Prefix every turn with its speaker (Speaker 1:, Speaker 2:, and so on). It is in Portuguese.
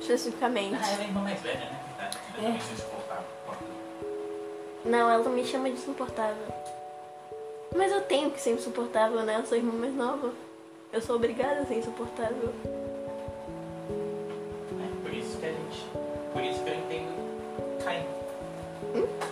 Speaker 1: especificamente. Ah,
Speaker 2: ela é irmã mais velha, né? Tá tá é.
Speaker 1: Não, ela me chama de insuportável. Mas eu tenho que ser insuportável, né? Eu sou irmã mais nova. Eu sou obrigada a ser insuportável.
Speaker 2: É por isso que a gente. Por isso que eu entendo cai
Speaker 1: Hum?